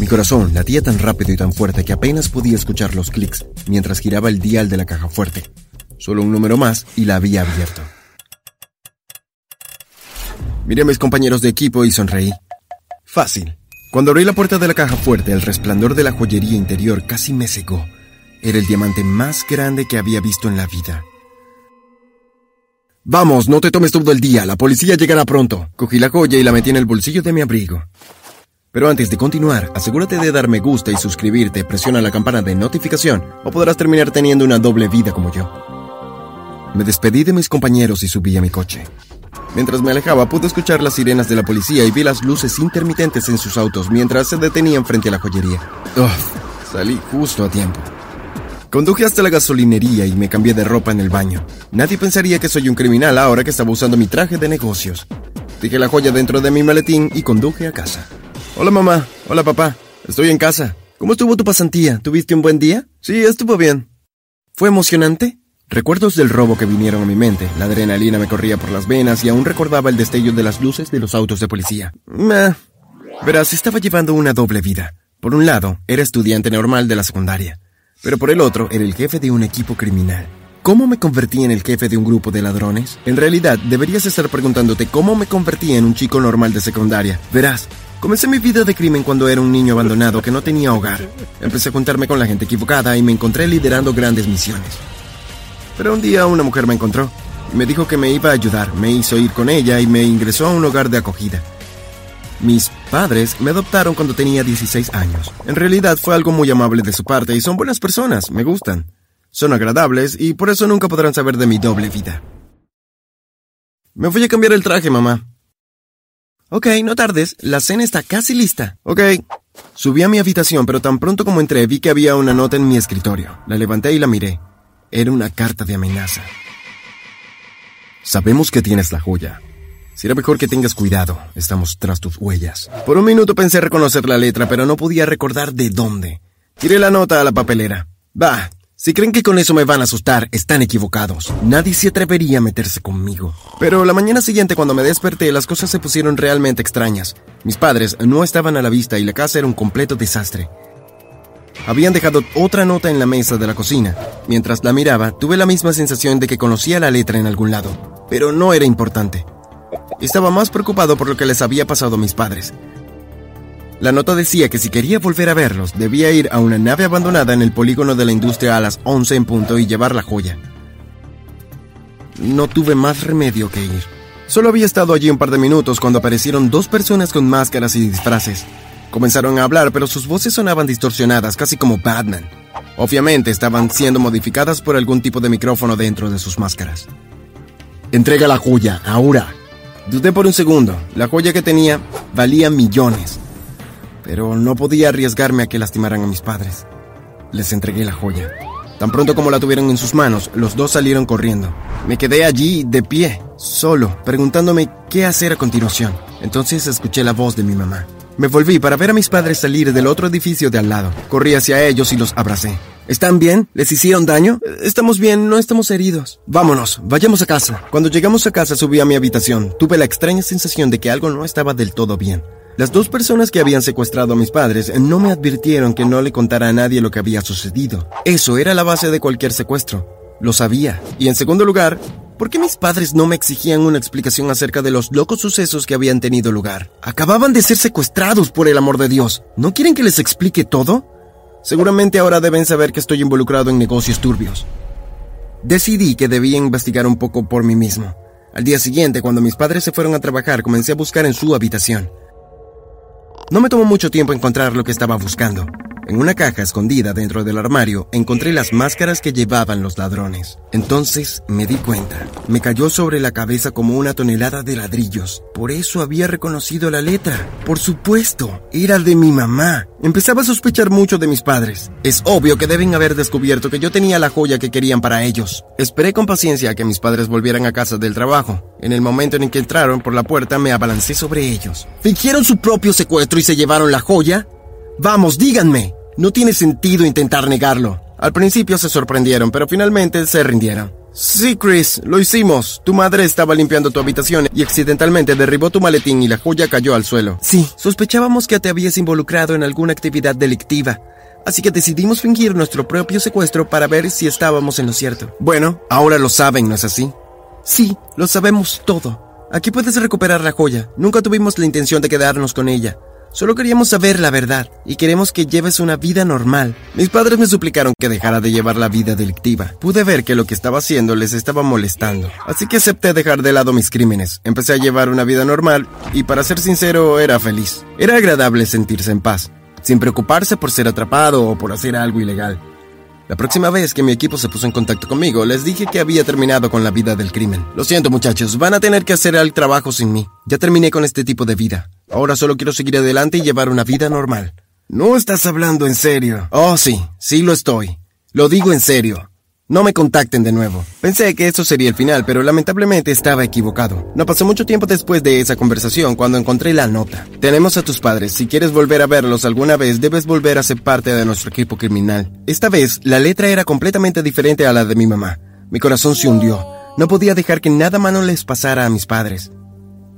Mi corazón latía tan rápido y tan fuerte que apenas podía escuchar los clics mientras giraba el dial de la caja fuerte. Solo un número más y la había abierto. Miré a mis compañeros de equipo y sonreí. Fácil. Cuando abrí la puerta de la caja fuerte, el resplandor de la joyería interior casi me secó. Era el diamante más grande que había visto en la vida. Vamos, no te tomes todo el día, la policía llegará pronto. Cogí la joya y la metí en el bolsillo de mi abrigo. Pero antes de continuar, asegúrate de dar me gusta y suscribirte, presiona la campana de notificación o podrás terminar teniendo una doble vida como yo. Me despedí de mis compañeros y subí a mi coche. Mientras me alejaba pude escuchar las sirenas de la policía y vi las luces intermitentes en sus autos mientras se detenían frente a la joyería. Uf, salí justo a tiempo. Conduje hasta la gasolinería y me cambié de ropa en el baño. Nadie pensaría que soy un criminal ahora que estaba usando mi traje de negocios. Dejé la joya dentro de mi maletín y conduje a casa. Hola mamá, hola papá, estoy en casa. ¿Cómo estuvo tu pasantía? ¿Tuviste un buen día? Sí, estuvo bien. ¿Fue emocionante? Recuerdos del robo que vinieron a mi mente, la adrenalina me corría por las venas y aún recordaba el destello de las luces de los autos de policía. Meh. Verás, estaba llevando una doble vida. Por un lado, era estudiante normal de la secundaria, pero por el otro, era el jefe de un equipo criminal. ¿Cómo me convertí en el jefe de un grupo de ladrones? En realidad, deberías estar preguntándote cómo me convertí en un chico normal de secundaria. Verás, comencé mi vida de crimen cuando era un niño abandonado que no tenía hogar. Empecé a juntarme con la gente equivocada y me encontré liderando grandes misiones. Pero un día una mujer me encontró. Me dijo que me iba a ayudar, me hizo ir con ella y me ingresó a un hogar de acogida. Mis padres me adoptaron cuando tenía 16 años. En realidad fue algo muy amable de su parte y son buenas personas, me gustan. Son agradables y por eso nunca podrán saber de mi doble vida. Me voy a cambiar el traje, mamá. Ok, no tardes, la cena está casi lista. Ok. Subí a mi habitación, pero tan pronto como entré vi que había una nota en mi escritorio. La levanté y la miré. Era una carta de amenaza. Sabemos que tienes la joya. Será mejor que tengas cuidado. Estamos tras tus huellas. Por un minuto pensé reconocer la letra, pero no podía recordar de dónde. Tiré la nota a la papelera. Bah, si creen que con eso me van a asustar, están equivocados. Nadie se atrevería a meterse conmigo. Pero la mañana siguiente cuando me desperté, las cosas se pusieron realmente extrañas. Mis padres no estaban a la vista y la casa era un completo desastre. Habían dejado otra nota en la mesa de la cocina. Mientras la miraba, tuve la misma sensación de que conocía la letra en algún lado, pero no era importante. Estaba más preocupado por lo que les había pasado a mis padres. La nota decía que si quería volver a verlos, debía ir a una nave abandonada en el polígono de la industria a las 11 en punto y llevar la joya. No tuve más remedio que ir. Solo había estado allí un par de minutos cuando aparecieron dos personas con máscaras y disfraces. Comenzaron a hablar, pero sus voces sonaban distorsionadas, casi como Batman. Obviamente estaban siendo modificadas por algún tipo de micrófono dentro de sus máscaras. Entrega la joya, ahora. Dudé por un segundo. La joya que tenía valía millones. Pero no podía arriesgarme a que lastimaran a mis padres. Les entregué la joya. Tan pronto como la tuvieron en sus manos, los dos salieron corriendo. Me quedé allí, de pie, solo, preguntándome qué hacer a continuación. Entonces escuché la voz de mi mamá. Me volví para ver a mis padres salir del otro edificio de al lado. Corrí hacia ellos y los abracé. ¿Están bien? ¿Les hicieron daño? Estamos bien, no estamos heridos. Vámonos, vayamos a casa. Cuando llegamos a casa subí a mi habitación. Tuve la extraña sensación de que algo no estaba del todo bien. Las dos personas que habían secuestrado a mis padres no me advirtieron que no le contara a nadie lo que había sucedido. Eso era la base de cualquier secuestro. Lo sabía. Y en segundo lugar, ¿por qué mis padres no me exigían una explicación acerca de los locos sucesos que habían tenido lugar? Acababan de ser secuestrados, por el amor de Dios. ¿No quieren que les explique todo? Seguramente ahora deben saber que estoy involucrado en negocios turbios. Decidí que debía investigar un poco por mí mismo. Al día siguiente, cuando mis padres se fueron a trabajar, comencé a buscar en su habitación. No me tomó mucho tiempo encontrar lo que estaba buscando. En una caja escondida dentro del armario encontré las máscaras que llevaban los ladrones. Entonces me di cuenta. Me cayó sobre la cabeza como una tonelada de ladrillos. Por eso había reconocido la letra. Por supuesto, era de mi mamá. Empezaba a sospechar mucho de mis padres. Es obvio que deben haber descubierto que yo tenía la joya que querían para ellos. Esperé con paciencia a que mis padres volvieran a casa del trabajo. En el momento en que entraron por la puerta me abalancé sobre ellos. ¿Fingieron su propio secuestro y se llevaron la joya? Vamos, díganme. No tiene sentido intentar negarlo. Al principio se sorprendieron, pero finalmente se rindieron. Sí, Chris, lo hicimos. Tu madre estaba limpiando tu habitación y accidentalmente derribó tu maletín y la joya cayó al suelo. Sí, sospechábamos que te habías involucrado en alguna actividad delictiva. Así que decidimos fingir nuestro propio secuestro para ver si estábamos en lo cierto. Bueno, ahora lo saben, ¿no es así? Sí, lo sabemos todo. Aquí puedes recuperar la joya. Nunca tuvimos la intención de quedarnos con ella. Solo queríamos saber la verdad y queremos que lleves una vida normal. Mis padres me suplicaron que dejara de llevar la vida delictiva. Pude ver que lo que estaba haciendo les estaba molestando, así que acepté dejar de lado mis crímenes. Empecé a llevar una vida normal y para ser sincero era feliz. Era agradable sentirse en paz, sin preocuparse por ser atrapado o por hacer algo ilegal. La próxima vez que mi equipo se puso en contacto conmigo, les dije que había terminado con la vida del crimen. Lo siento muchachos, van a tener que hacer el trabajo sin mí. Ya terminé con este tipo de vida. Ahora solo quiero seguir adelante y llevar una vida normal. No estás hablando en serio. Oh, sí, sí lo estoy. Lo digo en serio. No me contacten de nuevo. Pensé que eso sería el final, pero lamentablemente estaba equivocado. No pasó mucho tiempo después de esa conversación cuando encontré la nota. Tenemos a tus padres. Si quieres volver a verlos alguna vez, debes volver a ser parte de nuestro equipo criminal. Esta vez, la letra era completamente diferente a la de mi mamá. Mi corazón se hundió. No podía dejar que nada malo les pasara a mis padres.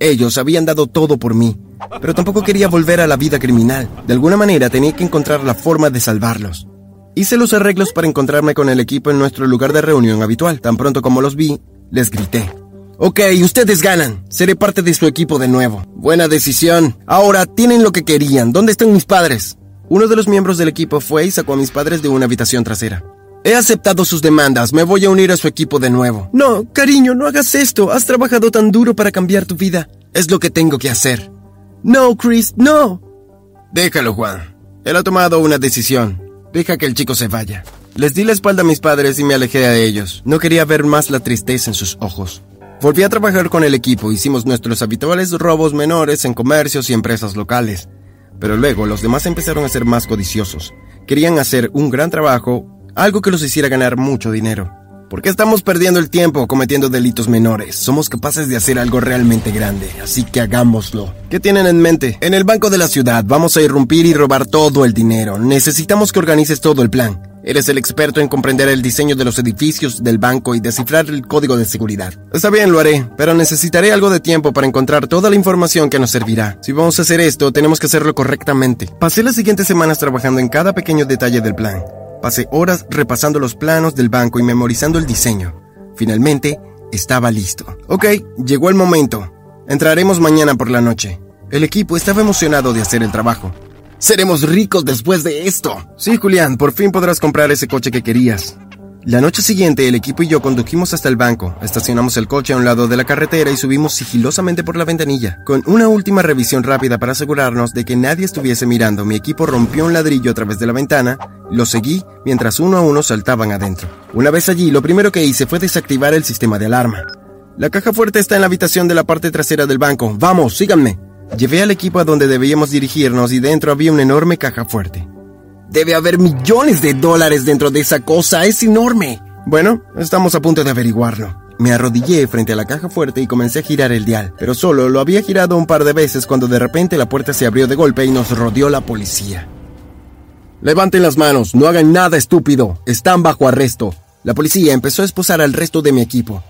Ellos habían dado todo por mí, pero tampoco quería volver a la vida criminal. De alguna manera tenía que encontrar la forma de salvarlos. Hice los arreglos para encontrarme con el equipo en nuestro lugar de reunión habitual. Tan pronto como los vi, les grité. Ok, ustedes ganan. Seré parte de su equipo de nuevo. Buena decisión. Ahora tienen lo que querían. ¿Dónde están mis padres? Uno de los miembros del equipo fue y sacó a mis padres de una habitación trasera. He aceptado sus demandas. Me voy a unir a su equipo de nuevo. No, cariño, no hagas esto. Has trabajado tan duro para cambiar tu vida. Es lo que tengo que hacer. No, Chris, no. Déjalo, Juan. Él ha tomado una decisión. Deja que el chico se vaya. Les di la espalda a mis padres y me alejé de ellos. No quería ver más la tristeza en sus ojos. Volví a trabajar con el equipo, hicimos nuestros habituales robos menores en comercios y empresas locales. Pero luego los demás empezaron a ser más codiciosos. Querían hacer un gran trabajo, algo que los hiciera ganar mucho dinero. ¿Por qué estamos perdiendo el tiempo cometiendo delitos menores? Somos capaces de hacer algo realmente grande, así que hagámoslo. ¿Qué tienen en mente? En el banco de la ciudad vamos a irrumpir y robar todo el dinero. Necesitamos que organices todo el plan. Eres el experto en comprender el diseño de los edificios del banco y descifrar el código de seguridad. Está bien, lo haré, pero necesitaré algo de tiempo para encontrar toda la información que nos servirá. Si vamos a hacer esto, tenemos que hacerlo correctamente. Pasé las siguientes semanas trabajando en cada pequeño detalle del plan. Pasé horas repasando los planos del banco y memorizando el diseño. Finalmente, estaba listo. Ok, llegó el momento. Entraremos mañana por la noche. El equipo estaba emocionado de hacer el trabajo. Seremos ricos después de esto. Sí, Julián, por fin podrás comprar ese coche que querías. La noche siguiente, el equipo y yo condujimos hasta el banco, estacionamos el coche a un lado de la carretera y subimos sigilosamente por la ventanilla. Con una última revisión rápida para asegurarnos de que nadie estuviese mirando, mi equipo rompió un ladrillo a través de la ventana, lo seguí mientras uno a uno saltaban adentro. Una vez allí, lo primero que hice fue desactivar el sistema de alarma. La caja fuerte está en la habitación de la parte trasera del banco. Vamos, síganme. Llevé al equipo a donde debíamos dirigirnos y dentro había una enorme caja fuerte. Debe haber millones de dólares dentro de esa cosa, es enorme. Bueno, estamos a punto de averiguarlo. Me arrodillé frente a la caja fuerte y comencé a girar el dial, pero solo lo había girado un par de veces cuando de repente la puerta se abrió de golpe y nos rodeó la policía. Levanten las manos, no hagan nada estúpido, están bajo arresto. La policía empezó a esposar al resto de mi equipo,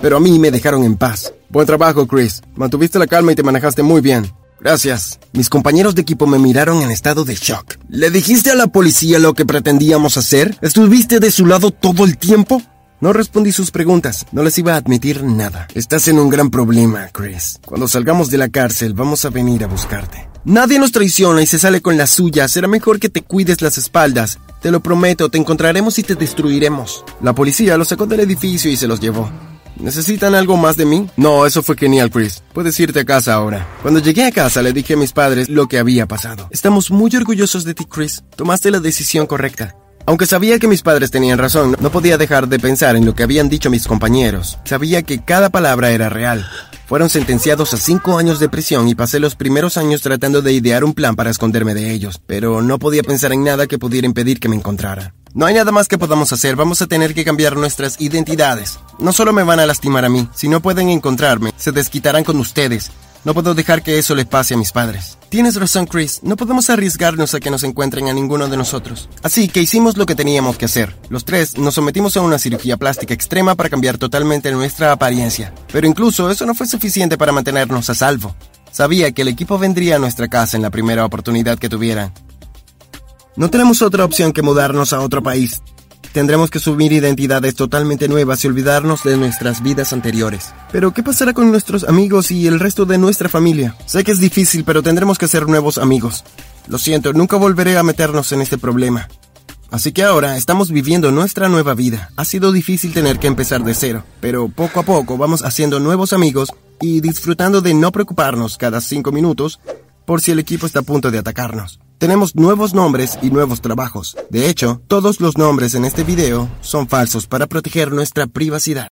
pero a mí me dejaron en paz. Buen trabajo, Chris. Mantuviste la calma y te manejaste muy bien. Gracias. Mis compañeros de equipo me miraron en estado de shock. ¿Le dijiste a la policía lo que pretendíamos hacer? ¿Estuviste de su lado todo el tiempo? No respondí sus preguntas, no les iba a admitir nada. Estás en un gran problema, Chris. Cuando salgamos de la cárcel, vamos a venir a buscarte. Nadie nos traiciona y se sale con la suya. Será mejor que te cuides las espaldas. Te lo prometo, te encontraremos y te destruiremos. La policía los sacó del edificio y se los llevó. ¿Necesitan algo más de mí? No, eso fue genial, Chris. Puedes irte a casa ahora. Cuando llegué a casa le dije a mis padres lo que había pasado. Estamos muy orgullosos de ti, Chris. Tomaste la decisión correcta. Aunque sabía que mis padres tenían razón, no podía dejar de pensar en lo que habían dicho mis compañeros. Sabía que cada palabra era real. Fueron sentenciados a cinco años de prisión y pasé los primeros años tratando de idear un plan para esconderme de ellos, pero no podía pensar en nada que pudiera impedir que me encontraran. No hay nada más que podamos hacer, vamos a tener que cambiar nuestras identidades. No solo me van a lastimar a mí, si no pueden encontrarme, se desquitarán con ustedes. No puedo dejar que eso les pase a mis padres. Tienes razón, Chris. No podemos arriesgarnos a que nos encuentren a ninguno de nosotros. Así que hicimos lo que teníamos que hacer. Los tres nos sometimos a una cirugía plástica extrema para cambiar totalmente nuestra apariencia. Pero incluso eso no fue suficiente para mantenernos a salvo. Sabía que el equipo vendría a nuestra casa en la primera oportunidad que tuvieran. No tenemos otra opción que mudarnos a otro país. Tendremos que subir identidades totalmente nuevas y olvidarnos de nuestras vidas anteriores. Pero, ¿qué pasará con nuestros amigos y el resto de nuestra familia? Sé que es difícil, pero tendremos que ser nuevos amigos. Lo siento, nunca volveré a meternos en este problema. Así que ahora estamos viviendo nuestra nueva vida. Ha sido difícil tener que empezar de cero, pero poco a poco vamos haciendo nuevos amigos y disfrutando de no preocuparnos cada cinco minutos por si el equipo está a punto de atacarnos. Tenemos nuevos nombres y nuevos trabajos. De hecho, todos los nombres en este video son falsos para proteger nuestra privacidad.